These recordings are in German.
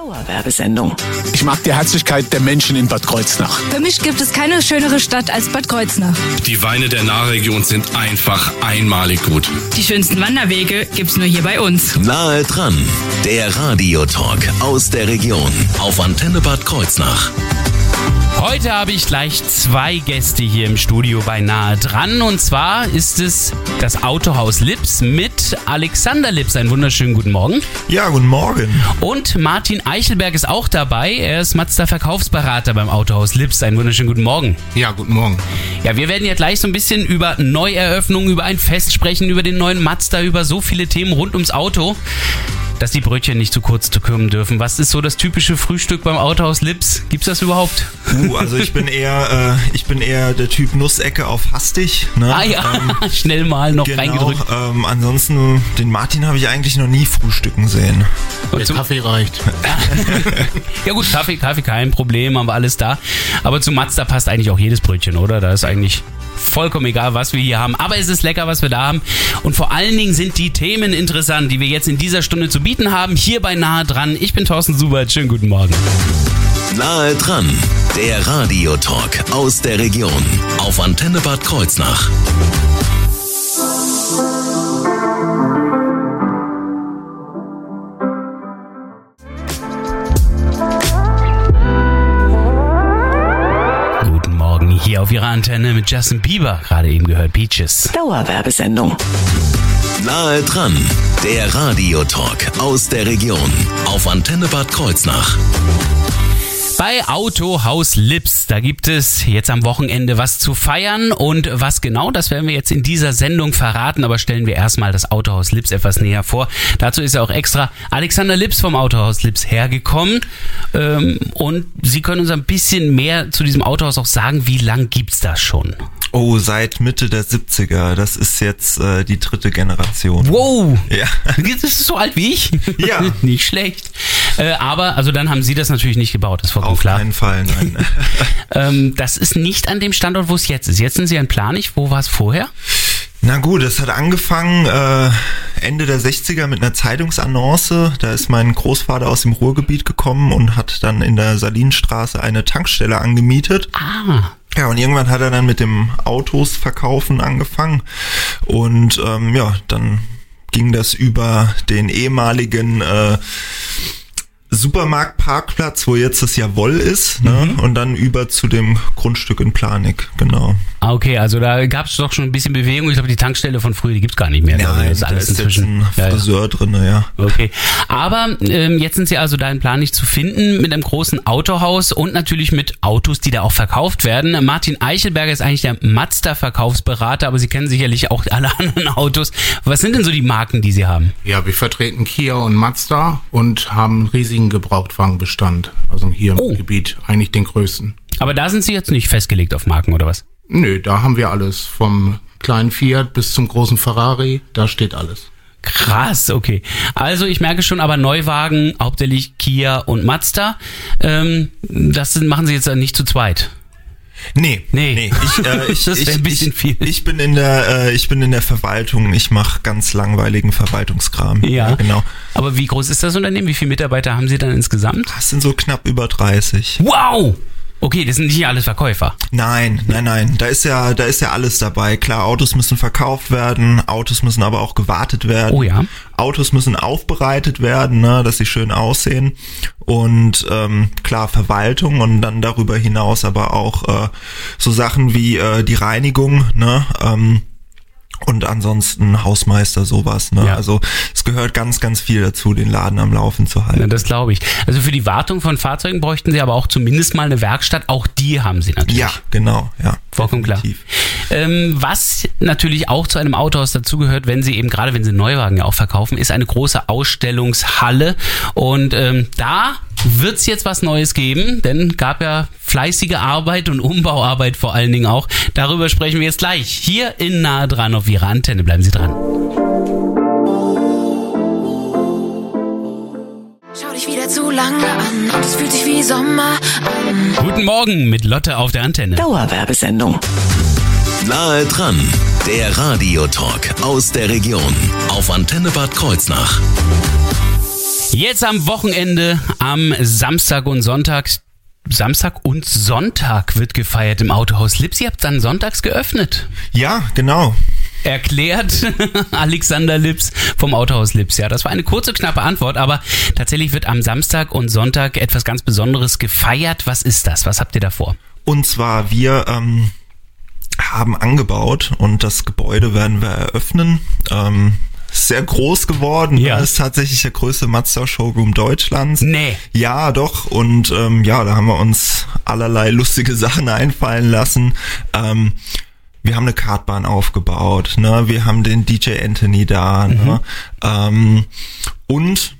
Dauerwerbesendung. Ich mag die Herzlichkeit der Menschen in Bad Kreuznach. Für mich gibt es keine schönere Stadt als Bad Kreuznach. Die Weine der Nahregion sind einfach einmalig gut. Die schönsten Wanderwege gibt's nur hier bei uns. Nahe dran, der Radiotalk aus der Region auf Antenne Bad Kreuznach. Heute habe ich gleich zwei Gäste hier im Studio bei Nahe dran. Und zwar ist es das Autohaus Lips mit Alexander Lips. Einen wunderschönen guten Morgen. Ja, guten Morgen. Und Martin Eichelberg ist auch dabei. Er ist Mazda Verkaufsberater beim Autohaus Lips. Einen wunderschönen guten Morgen. Ja, guten Morgen. Ja, wir werden ja gleich so ein bisschen über Neueröffnungen, über ein Fest sprechen, über den neuen Mazda, über so viele Themen rund ums Auto dass die Brötchen nicht zu kurz zu kommen dürfen. Was ist so das typische Frühstück beim Autohaus Lips? Gibt's das überhaupt? Uh, also ich bin eher, äh, ich bin eher der Typ Nussecke auf hastig. Ne? Ah ja, ähm, schnell mal noch genau, reingedrückt. Ähm, ansonsten, den Martin habe ich eigentlich noch nie frühstücken sehen. Der Kaffee reicht. ja gut, Kaffee, Kaffee kein Problem, haben wir alles da. Aber zu Mazda passt eigentlich auch jedes Brötchen, oder? Da ist eigentlich vollkommen egal, was wir hier haben. Aber es ist lecker, was wir da haben. Und vor allen Dingen sind die Themen interessant, die wir jetzt in dieser Stunde zu bieten haben. Hier bei Nahe dran. Ich bin Thorsten Subert. Schönen guten Morgen. Nahe dran, der Radiotalk aus der Region auf Antenne Bad Kreuznach. Hier auf Ihrer Antenne mit Justin Bieber. Gerade eben gehört Peaches. Dauerwerbesendung. Nahe dran, der Radiotalk aus der Region auf Antenne Bad Kreuznach. Bei Autohaus Lips, da gibt es jetzt am Wochenende was zu feiern und was genau, das werden wir jetzt in dieser Sendung verraten, aber stellen wir erstmal das Autohaus Lips etwas näher vor. Dazu ist ja auch extra Alexander Lips vom Autohaus Lips hergekommen ähm, und Sie können uns ein bisschen mehr zu diesem Autohaus auch sagen, wie lang gibt's das schon? Oh, seit Mitte der 70er. Das ist jetzt äh, die dritte Generation. Wow! Ja. Das ist so alt wie ich? Ja. nicht schlecht. Äh, aber, also dann haben Sie das natürlich nicht gebaut, das ist vollkommen Auf klar. keinen Fall, nein. Ähm, das ist nicht an dem Standort, wo es jetzt ist. Jetzt sind Sie in Planich. Wo war es vorher? Na gut, es hat angefangen äh, Ende der 60er mit einer Zeitungsannonce. Da ist mein Großvater aus dem Ruhrgebiet gekommen und hat dann in der Salinstraße eine Tankstelle angemietet. Ah. Ja, und irgendwann hat er dann mit dem Autos verkaufen angefangen. Und ähm, ja, dann ging das über den ehemaligen äh, Supermarktparkplatz, wo jetzt das Jawoll ist, ne? und dann über zu dem Grundstück in Planik, genau. Ah, okay, also da gab es doch schon ein bisschen Bewegung. Ich glaube, die Tankstelle von früher, die gibt's gar nicht mehr. Also das ist da alles ist jetzt ein Ja, ja. Friseur drin, ja. Okay, aber ähm, jetzt sind sie also da in Plan nicht zu finden mit einem großen Autohaus und natürlich mit Autos, die da auch verkauft werden. Martin Eichelberger ist eigentlich der Mazda-Verkaufsberater, aber Sie kennen sicherlich auch alle anderen Autos. Was sind denn so die Marken, die Sie haben? Ja, wir vertreten Kia und Mazda und haben einen riesigen Gebrauchtwagenbestand. Also hier Oh. im Gebiet eigentlich den größten. Aber da sind Sie jetzt nicht festgelegt auf Marken oder was? Nö, da haben wir alles. Vom kleinen Fiat bis zum großen Ferrari, da steht alles. Krass, okay. Also ich merke schon, aber Neuwagen, hauptsächlich Kia und Mazda, ähm, das sind, machen Sie jetzt nicht zu zweit. Nee, Nee. Ich, äh, ich, ich, ein bisschen ich, viel. ich bin in der, äh, ich bin in der Verwaltung. Ich mache ganz langweiligen Verwaltungskram. Ja. genau. Aber wie groß ist das Unternehmen? Wie viele Mitarbeiter haben Sie dann insgesamt? Das sind so knapp über 30. Wow! Okay, das sind nicht alles Verkäufer. Nein, nein, nein. Da ist ja, da ist ja alles dabei. Klar, Autos müssen verkauft werden, Autos müssen aber auch gewartet werden. Oh ja. Autos müssen aufbereitet werden, ne, dass sie schön aussehen. Und ähm, klar, Verwaltung und dann darüber hinaus aber auch äh, so Sachen wie äh, die Reinigung, ne? Ähm, und ansonsten Hausmeister, sowas. Ne? Ja. Also es gehört ganz, ganz viel dazu, den Laden am Laufen zu halten. Ja, das glaube ich. Also für die Wartung von Fahrzeugen bräuchten Sie aber auch zumindest mal eine Werkstatt. Auch die haben Sie natürlich. Ja, genau, ja. Vollkommen klar. Ähm, was natürlich auch zu einem Autohaus dazugehört, wenn Sie eben gerade, wenn Sie Neuwagen ja auch verkaufen, ist eine große Ausstellungshalle. Und ähm, da wird es jetzt was Neues geben, denn gab ja fleißige Arbeit und Umbauarbeit vor allen Dingen auch. Darüber sprechen wir jetzt gleich hier in Nahe dran auf Ihrer Antenne. Bleiben Sie dran. Schau dich wieder zu lange an und es fühlt sich wie Sommer an. Guten Morgen mit Lotte auf der Antenne. Dauerwerbesendung. Nahe dran, der Radiotalk aus der Region auf Antenne Bad Kreuznach. Jetzt am Wochenende, am Samstag und Sonntag. Samstag und Sonntag wird gefeiert im Autohaus Lips. Ihr habt dann sonntags geöffnet. Ja, genau. Erklärt Alexander Lips vom Autohaus Lips. Ja, das war eine kurze, knappe Antwort, aber tatsächlich wird am Samstag und Sonntag etwas ganz Besonderes gefeiert. Was ist das? Was habt ihr davor? Und zwar, wir ähm, haben angebaut und das Gebäude werden wir eröffnen. Ähm, sehr groß geworden. Ja. Das ist tatsächlich der größte Mazda Showroom Deutschlands. Nee. Ja, doch. Und ähm, ja, da haben wir uns allerlei lustige Sachen einfallen lassen. Ähm, wir haben eine Kartbahn aufgebaut, ne? Wir haben den DJ Anthony da, ne? Ähm, und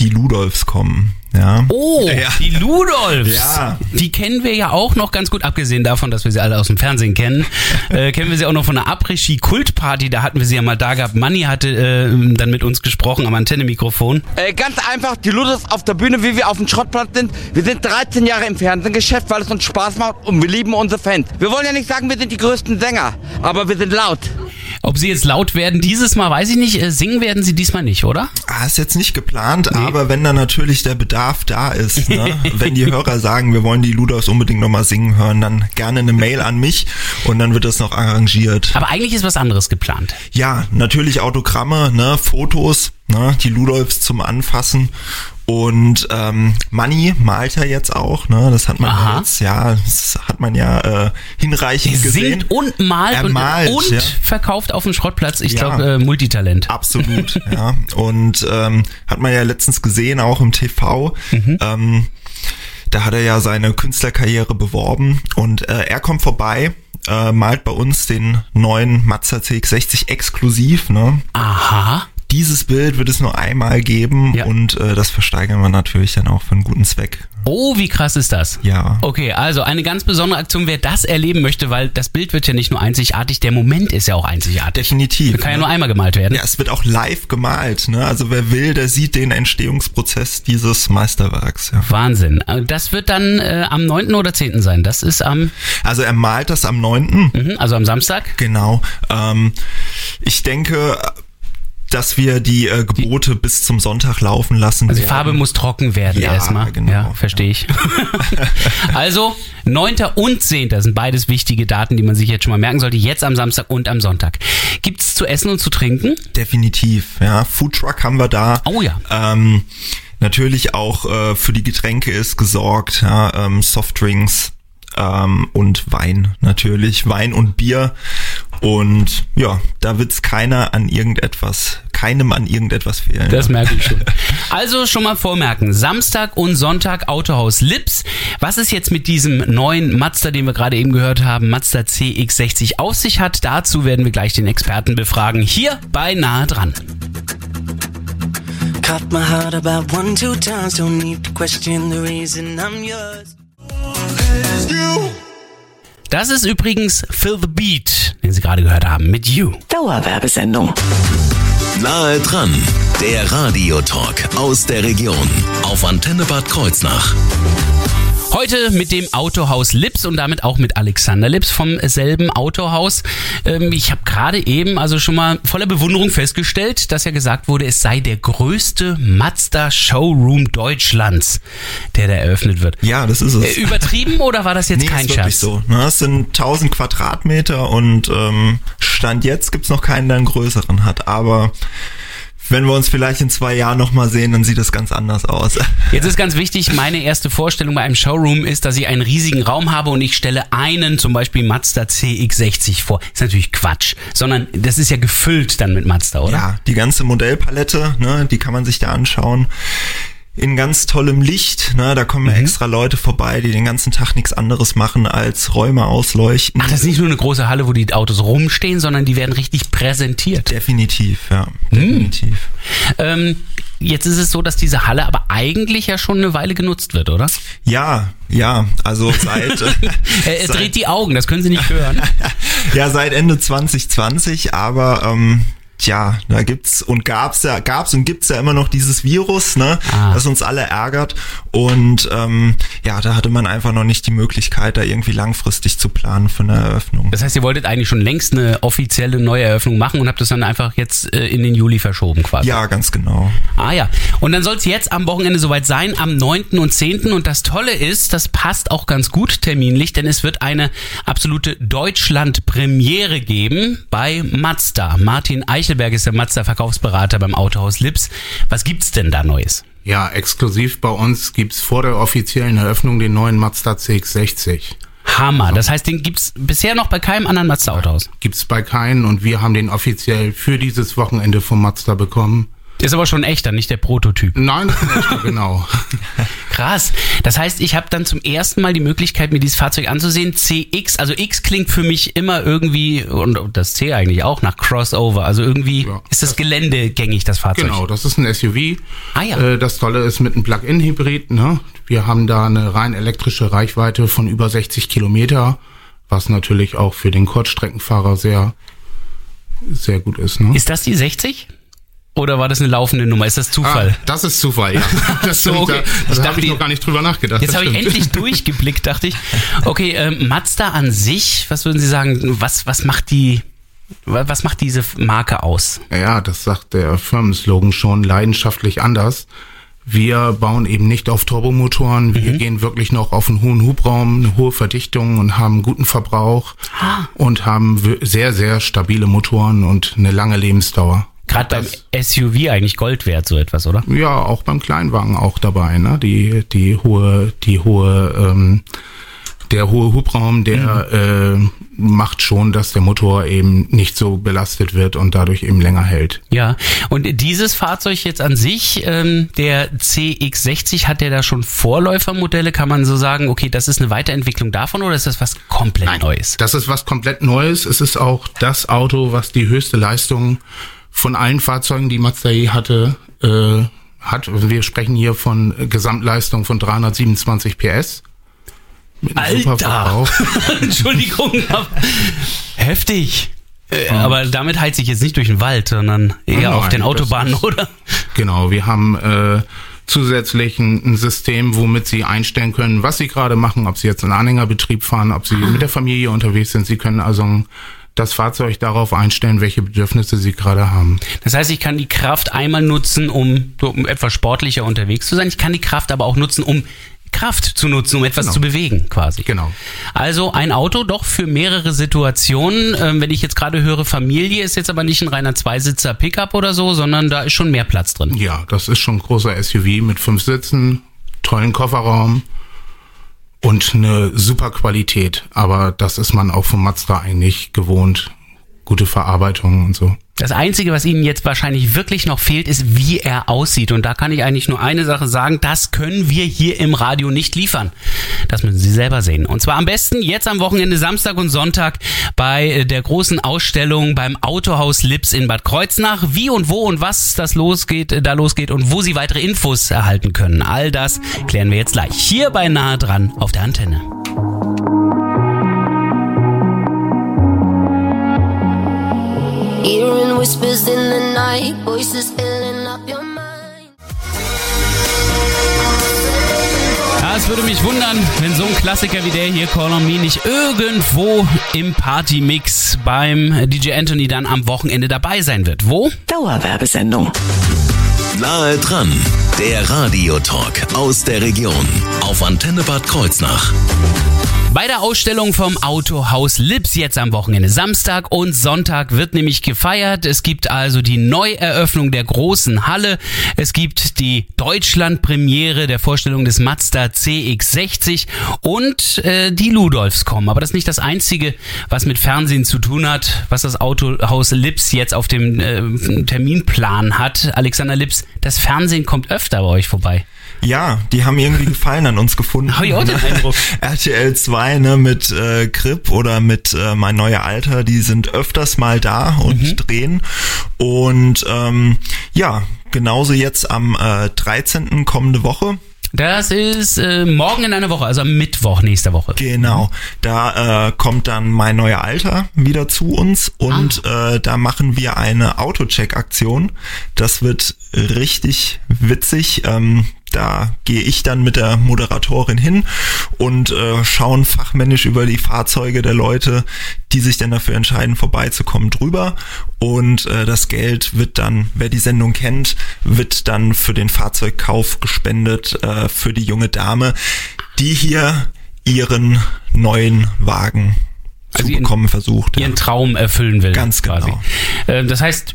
die Ludolfs kommen, ja. Oh, Ja. die Ludolfs. Ja. Die kennen wir ja auch noch ganz gut, abgesehen davon, dass wir sie alle aus dem Fernsehen kennen. äh, kennen wir sie auch noch von der Après-Ski-Kultparty, da hatten wir sie ja mal da gehabt. Manni hatte äh, dann mit uns gesprochen am Antenne-Mikrofon. Äh, ganz einfach, die Ludus auf der Bühne, wie wir auf dem Schrottplatz sind. Wir sind 13 Jahre im Fernsehgeschäft, weil es uns Spaß macht und wir lieben unsere Fans. Wir wollen ja nicht sagen, wir sind die größten Sänger, aber wir sind laut. Ob sie jetzt laut werden dieses Mal, weiß ich nicht. Äh, singen werden sie diesmal nicht, oder? Ah, ist jetzt nicht geplant, aber wenn dann natürlich der Bedarf da ist, ne? wenn die Hörer sagen, wir wollen die Ludolfs unbedingt nochmal singen hören, dann gerne eine Mail an mich und dann wird das noch arrangiert. Aber eigentlich ist was anderes geplant. Ja, natürlich Autogramme, ne, Fotos, ne, die Ludolfs zum Anfassen. Und ähm, Manni malt ja jetzt auch, ne? Das hat man Aha. ja jetzt, ja, das hat man ja äh, hinreichend gesehen. Singt und malt Er und, malt, und ja. verkauft auf dem Schrottplatz. Ich Ja. glaube, äh, Multitalent. Absolut, ja. Und ähm, hat man ja letztens gesehen, auch im TV. Ähm, da hat er ja seine Künstlerkarriere beworben und äh, er kommt vorbei, äh, malt bei uns den neuen Mazda CX-60 exklusiv. Ne? Aha. Dieses Bild wird es nur einmal geben Ja. und äh, das versteigern wir natürlich dann auch für einen guten Zweck. Oh, wie krass ist das? Ja. Okay, also eine ganz besondere Aktion, wer das erleben möchte, weil das Bild wird ja nicht nur einzigartig, der Moment ist ja auch einzigartig. Definitiv. Kann ja ne? nur einmal gemalt werden. Ja, es wird auch live gemalt. Ne? Also wer will, der sieht den Entstehungsprozess dieses Meisterwerks. Ja. Wahnsinn. Äh, Das wird dann äh, am 9. oder 10. sein. Das ist am, Also er malt das am 9. mhm, also am Samstag. Genau. Ähm, ich denke, dass wir die äh, Gebote bis zum Sonntag laufen lassen. Also die. Farbe muss trocken werden Ja, erstmal. genau. Ja, verstehe ich. also 9. und 10. sind beides wichtige Daten, die man sich jetzt schon mal merken sollte. Jetzt am Samstag und am Sonntag. Gibt's zu essen und zu trinken? Definitiv, ja. Foodtruck haben wir da. Oh ja. Ähm, natürlich auch äh, für die Getränke ist gesorgt, ja, ähm, Softdrinks ähm, und Wein natürlich, Wein und Bier. Und ja, da wird's keiner an irgendetwas, keinem an irgendetwas fehlen. Das merke ich schon. Also schon mal vormerken. Samstag und Sonntag Autohaus Lips. Was es jetzt mit diesem neuen Mazda, den wir gerade eben gehört haben, Mazda CX60 auf sich hat, dazu werden wir gleich den Experten befragen. Hier bei Nahe dran. Caught my heart about one, two times. Don't need to question the reason I'm yours. Das ist übrigens Phil the Beat, den Sie gerade gehört haben, mit You. Dauerwerbesendung. Nahe dran, der Radiotalk aus der Region auf Antenne Bad Kreuznach. Heute mit dem Autohaus Lips und damit auch mit Alexander Lips vom selben Autohaus. Ähm, ich habe gerade eben also schon mal voller Bewunderung festgestellt, dass ja gesagt wurde, es sei der größte Mazda Showroom Deutschlands, der da eröffnet wird. Ja, das ist es. Äh, Übertrieben oder war das jetzt Nee, kein ist wirklich Scherz? so. Ne, es sind 1000 Quadratmeter und ähm, Stand jetzt gibt's noch keinen, der einen größeren hat. Aber wenn wir uns vielleicht in zwei Jahren nochmal sehen, dann sieht es ganz anders aus. Jetzt ist ganz wichtig, meine erste Vorstellung bei einem Showroom ist, dass ich einen riesigen Raum habe und ich stelle einen, zum Beispiel Mazda CX60 vor. Ist natürlich Quatsch, sondern das ist ja gefüllt dann mit Mazda, oder? Ja, die ganze Modellpalette, ne, die kann man sich da anschauen. In ganz tollem Licht, ne, da kommen Mhm. extra Leute vorbei, die den ganzen Tag nichts anderes machen als Räume ausleuchten. Ach, das ist nicht nur eine große Halle, wo die Autos rumstehen, sondern die werden richtig präsentiert. Definitiv, ja, Hm. definitiv. Ähm, jetzt ist es so, dass diese Halle aber eigentlich ja schon eine Weile genutzt wird, oder? Ja, ja, also seit, Er, er seit dreht die Augen, das können Sie nicht hören. ja, seit Ende 2020, aber ähm, Tja, da gibt's und gab's ja, gab's und gibt's ja immer noch dieses Virus, ne, Ah. das uns alle ärgert. Und ähm, ja, da hatte man einfach noch nicht die Möglichkeit, da irgendwie langfristig zu planen für eine Eröffnung. Das heißt, ihr wolltet eigentlich schon längst eine offizielle neue Eröffnung machen und habt das dann einfach jetzt äh, in den Juli verschoben quasi. Ja, ganz genau. Ah ja. Und dann soll es jetzt am Wochenende soweit sein, am 9. und 10. Und das Tolle ist, das passt auch ganz gut terminlich, denn es wird eine absolute Deutschland-Premiere geben bei Mazda. Martin Eichelberg ist der Mazda-Verkaufsberater beim Autohaus Lips. Was gibt's denn da Neues? Ja, exklusiv bei uns gibt's vor der offiziellen Eröffnung den neuen Mazda CX-60. Hammer. Das heißt, den gibt's bisher noch bei keinem anderen Mazda-Autohaus. Gibt's bei keinen und wir haben den offiziell für dieses Wochenende vom Mazda bekommen. Ist aber schon echter, nicht der Prototyp. Nein, das ist echter, genau. Krass. Das heißt, ich habe dann zum ersten Mal die Möglichkeit, mir dieses Fahrzeug anzusehen. CX, also X klingt für mich immer irgendwie, und das C eigentlich auch, nach Crossover. Also irgendwie Ja. ist das Gelände gängig, das Fahrzeug. Genau, das ist ein SUV. Ah ja. Äh, Das Tolle ist mit einem Plug-in-Hybrid. Ne? Wir haben da eine rein elektrische Reichweite von über 60 Kilometer, was natürlich auch für den Kurzstreckenfahrer sehr, sehr gut ist. Ne? Ist das die 60? Oder war das eine laufende Nummer? Ist das Zufall? Ah, das ist Zufall, ja. Das, So, okay. da, dachte, habe ich noch gar nicht drüber nachgedacht. Jetzt habe ich endlich durchgeblickt, dachte ich. Okay, ähm, Mazda an sich, was würden Sie sagen, was, was macht die, wa- was macht diese Marke aus? Ja, das sagt der Firmenslogan schon leidenschaftlich anders. Wir bauen eben nicht auf Turbomotoren, wir gehen wirklich noch auf einen hohen Hubraum, eine hohe Verdichtung und haben guten Verbrauch und haben sehr, sehr stabile Motoren und eine lange Lebensdauer. Gerade beim SUV eigentlich Gold wert, so etwas, oder? Ja, auch beim Kleinwagen auch dabei, ne? Die, die hohe, die hohe, ähm, der hohe Hubraum, der äh, macht schon, dass der Motor eben nicht so belastet wird und dadurch eben länger hält. Ja, und dieses Fahrzeug jetzt an sich, ähm, der CX60, hat der da schon Vorläufermodelle? Kann man so sagen, okay, das ist eine Weiterentwicklung davon oder ist das was komplett Neues? Das ist was komplett Neues. Es ist auch das Auto, was die höchste Leistung von allen Fahrzeugen, die Mazda je hatte, äh, hat. Wir sprechen hier von Gesamtleistung von 327 PS. Mit Alter! Entschuldigung, aber heftig. Äh, aber damit heizt sich jetzt nicht durch den Wald, sondern eher Nein, auf den Autobahnen, ist- oder? Genau, wir haben äh, zusätzlich ein, ein System, womit Sie einstellen können, was Sie gerade machen, ob Sie jetzt einen Anhängerbetrieb fahren, ob Sie mit der Familie unterwegs sind. Sie können also das Fahrzeug darauf einstellen, welche Bedürfnisse Sie gerade haben. Das heißt, ich kann die Kraft einmal nutzen, um, so, um etwas sportlicher unterwegs zu sein. Ich kann die Kraft aber auch nutzen, um Kraft zu nutzen, um etwas Genau. zu bewegen, quasi. Genau. Also ein Auto doch für mehrere Situationen. Ähm, wenn ich jetzt gerade höre, Familie ist jetzt aber nicht ein reiner Zweisitzer Pickup oder so, sondern da ist schon mehr Platz drin. Ja, das ist schon ein großer SUV mit fünf Sitzen, tollen Kofferraum und eine super Qualität. Aber das ist man auch vom Mazda eigentlich gewohnt. Gute Verarbeitung und so. Das Einzige, was Ihnen jetzt wahrscheinlich wirklich noch fehlt, ist, wie er aussieht. Und da kann ich eigentlich nur eine Sache sagen, das können wir hier im Radio nicht liefern. Das müssen Sie selber sehen. Und zwar am besten jetzt am Wochenende Samstag und Sonntag bei äh, der großen Ausstellung beim Autohaus Lips in Bad Kreuznach. Wie und wo und was das losgeht, äh, da losgeht und wo Sie weitere Infos erhalten können. All das klären wir jetzt gleich hier bei Nahe dran auf der Antenne. Hearing whispers in the night, voices filling up your mind. Ja, es würde mich wundern, wenn so ein Klassiker wie der hier, Call on Me, nicht irgendwo im Partymix beim DJ Anthony dann am Wochenende dabei sein wird. Wo? Dauerwerbesendung. Nahe dran, der Radiotalk aus der Region auf Antenne Bad Kreuznach. Bei der Ausstellung vom Autohaus Lips jetzt am Wochenende. Samstag und Sonntag wird nämlich gefeiert. Es gibt also die Neueröffnung der großen Halle. Es gibt die Deutschlandpremiere der Vorstellung des Mazda CX60 und äh, die Ludolfs kommen. Aber das ist nicht das Einzige, was mit Fernsehen zu tun hat, was das Autohaus Lips jetzt auf dem äh, Terminplan hat. Alexander Lips, das Fernsehen kommt öfter bei euch vorbei. Ja, die haben irgendwie Gefallen an uns gefunden. Hab ich auch den Eindruck. RTL 2 ne, mit äh, Grip oder mit äh, Mein neuer Alter, die sind öfters mal da und Mhm. drehen. Und ähm, ja, genauso jetzt am äh, 13. kommende Woche. Das ist äh, morgen in einer Woche, also am Mittwoch nächster Woche. Genau, da äh, kommt dann mein neuer Alter wieder zu uns und äh, da machen wir eine Autocheck-Aktion. Das wird richtig witzig. Ähm, da gehe ich dann mit der Moderatorin hin und äh, schauen fachmännisch über die Fahrzeuge der Leute, die sich dann dafür entscheiden, vorbeizukommen, drüber. Und äh, das Geld wird dann, wer die Sendung kennt, wird dann für den Fahrzeugkauf gespendet äh, für die junge Dame, die hier ihren neuen Wagen zu bekommen versucht. Ihren Traum erfüllen will. Ganz genau. Quasi. Ähm, Das heißt,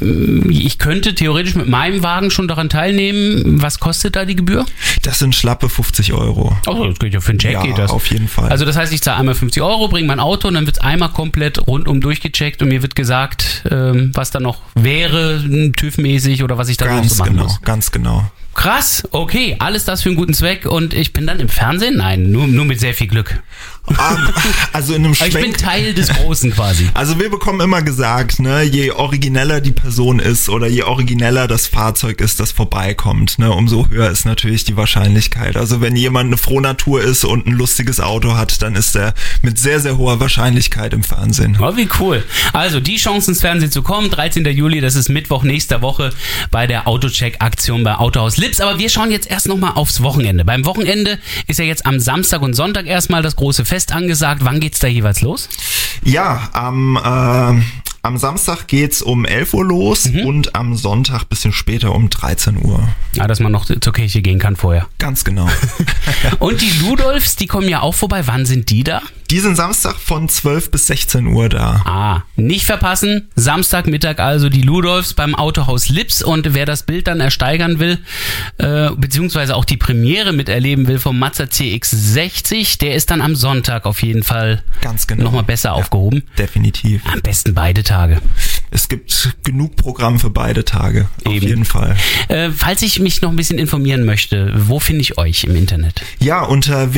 äh, ich könnte theoretisch mit meinem Wagen schon daran teilnehmen. Was kostet da die Gebühr? Das sind schlappe 50 Euro. Oh, das geht ja für einen Check Ja, geht das. auf jeden Fall. Also das heißt, ich zahle einmal 50 Euro, bringe mein Auto und dann wird es einmal komplett rundum durchgecheckt und mir wird gesagt, ähm, was da noch wäre, TÜV-mäßig oder was ich da noch Ganz so machen genau, muss. ganz genau. Krass, okay, alles das für einen guten Zweck und ich bin dann im Fernsehen? Nein, nur, nur mit sehr viel Glück. Also in einem Aber ich bin Schwenk. Teil des Großen quasi. Also wir bekommen immer gesagt, ne, je origineller die Person ist oder je origineller das Fahrzeug ist, das vorbeikommt, ne, umso höher ist natürlich die Wahrscheinlichkeit. Also wenn jemand eine Frohnatur ist und ein lustiges Auto hat, dann ist er mit sehr, sehr hoher Wahrscheinlichkeit im Fernsehen. Oh, wie cool. Also die Chance ins Fernsehen zu kommen, 13. Juli, das ist Mittwoch nächster Woche bei der Autocheck-Aktion bei Autohaus Lips. Aber wir schauen jetzt erst nochmal aufs Wochenende. Beim Wochenende ist ja jetzt am Samstag und Sonntag erstmal das große Fest angesagt. Wann geht's da jeweils los? Ja, am, äh, am Samstag geht's um 11 Uhr los Mhm. und am Sonntag bisschen später um 13 Uhr. Ja, dass man noch zur Kirche gehen kann vorher. Ganz genau. Und die Ludolfs, die kommen ja auch vorbei. Wann sind die da? Die sind Samstag von 12 bis 16 Uhr da. Ah, nicht verpassen. Samstagmittag also die Ludolfs beim Autohaus Lips. Und wer das Bild dann ersteigern will, äh, beziehungsweise auch die Premiere miterleben will vom Mazda CX60, der ist dann am Sonntag auf jeden Fall Ganz genau. nochmal besser aufgehoben. Definitiv. Am besten beide Tage. Es gibt genug Programm für beide Tage. Auf Eben. jeden Fall. Äh, falls ich mich noch ein bisschen informieren möchte, wo finde ich euch im Internet? Ja, unter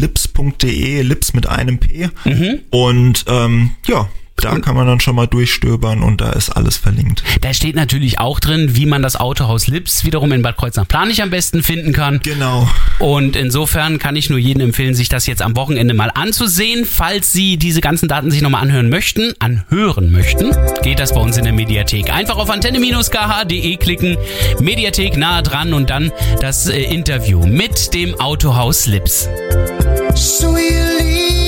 www.autohaus-lips.de, Lips mit einem P. Mhm. Und ähm, ja, da kann man dann schon mal durchstöbern und da ist alles verlinkt. Da steht natürlich auch drin, wie man das Autohaus Lips wiederum in Bad Kreuznach-Planich am besten finden kann. Genau. Und insofern kann ich nur jedem empfehlen, sich das jetzt am Wochenende mal anzusehen. Falls Sie diese ganzen Daten sich nochmal anhören möchten, anhören möchten, geht das bei uns in der Mediathek. Einfach auf antenne-kh.de klicken, Mediathek nahe dran und dann das äh, Interview mit dem Autohaus Lips. So you leave